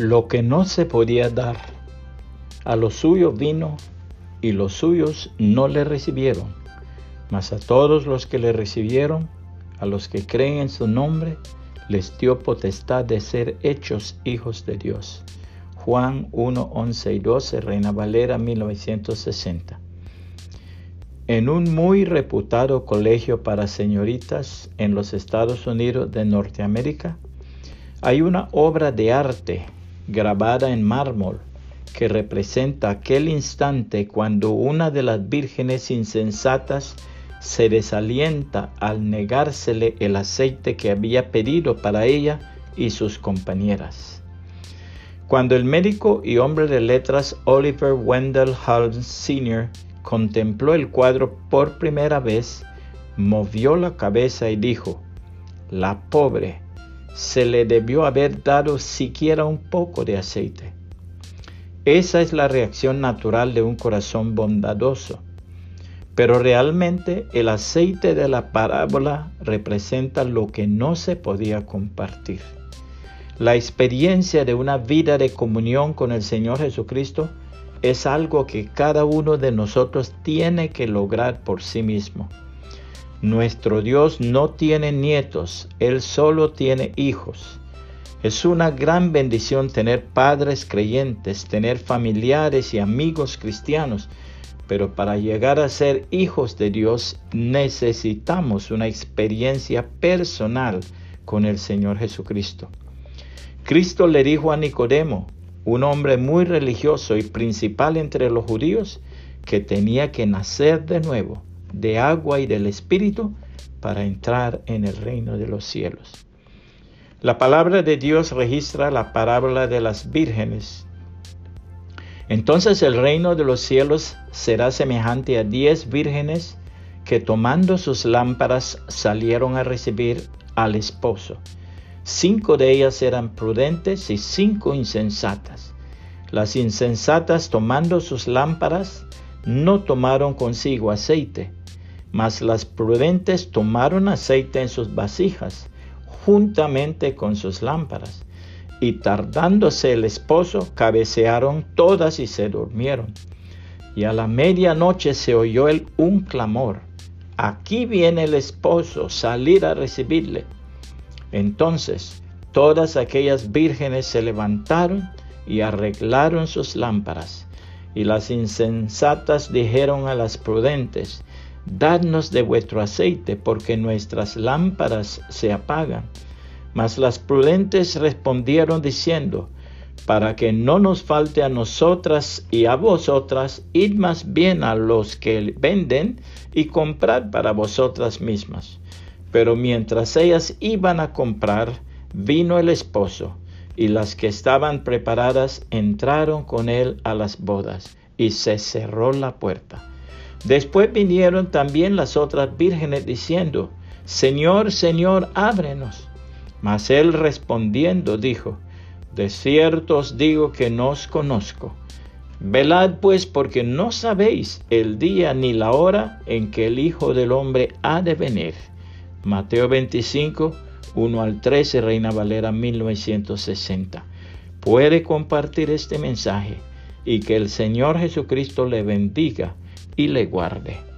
lo que no se podía dar. A los suyos vino y los suyos no le recibieron. Mas a todos los que le recibieron, a los que creen en su nombre, les dio potestad de ser hechos hijos de Dios. Juan 1, 11 y 12, Reina Valera 1960. En un muy reputado colegio para señoritas en los Estados Unidos de Norteamérica, hay una obra de arte grabada en mármol que representa aquel instante cuando una de las vírgenes insensatas se desalienta al negársele el aceite que había pedido para ella y sus compañeras. Cuando el médico y hombre de letras Oliver Wendell Holmes Sr. contempló el cuadro por primera vez, movió la cabeza y dijo, la pobre, se le debió haber dado siquiera un poco de aceite. Esa es la reacción natural de un corazón bondadoso. Pero realmente el aceite de la parábola representa lo que no se podía compartir. La experiencia de una vida de comunión con el Señor Jesucristo es algo que cada uno de nosotros tiene que lograr por sí mismo. Nuestro Dios no tiene nietos, Él solo tiene hijos. Es una gran bendición tener padres creyentes, tener familiares y amigos cristianos, pero para llegar a ser hijos de Dios necesitamos una experiencia personal con el Señor Jesucristo. Cristo le dijo a Nicodemo, un hombre muy religioso y principal entre los judíos, que tenía que nacer de nuevo de agua y del Espíritu para entrar en el reino de los cielos. La palabra de Dios registra la parábola de las vírgenes. Entonces el reino de los cielos será semejante a diez vírgenes que tomando sus lámparas salieron a recibir al esposo. Cinco de ellas eran prudentes y cinco insensatas. Las insensatas tomando sus lámparas no tomaron consigo aceite, mas las prudentes tomaron aceite en sus vasijas juntamente con sus lámparas. Y tardándose el esposo, cabecearon todas y se durmieron. Y a la medianoche se oyó el, un clamor. Aquí viene el esposo, salir a recibirle. Entonces todas aquellas vírgenes se levantaron y arreglaron sus lámparas. Y las insensatas dijeron a las prudentes, Dadnos de vuestro aceite, porque nuestras lámparas se apagan. Mas las prudentes respondieron diciendo, para que no nos falte a nosotras y a vosotras, id más bien a los que venden y comprad para vosotras mismas. Pero mientras ellas iban a comprar, vino el esposo, y las que estaban preparadas entraron con él a las bodas, y se cerró la puerta. Después vinieron también las otras vírgenes diciendo, Señor, Señor, ábrenos. Mas él respondiendo dijo, De cierto os digo que no os conozco. Velad pues porque no sabéis el día ni la hora en que el Hijo del Hombre ha de venir. Mateo 25, 1 al 13, Reina Valera 1960. Puede compartir este mensaje y que el Señor Jesucristo le bendiga y le guarde.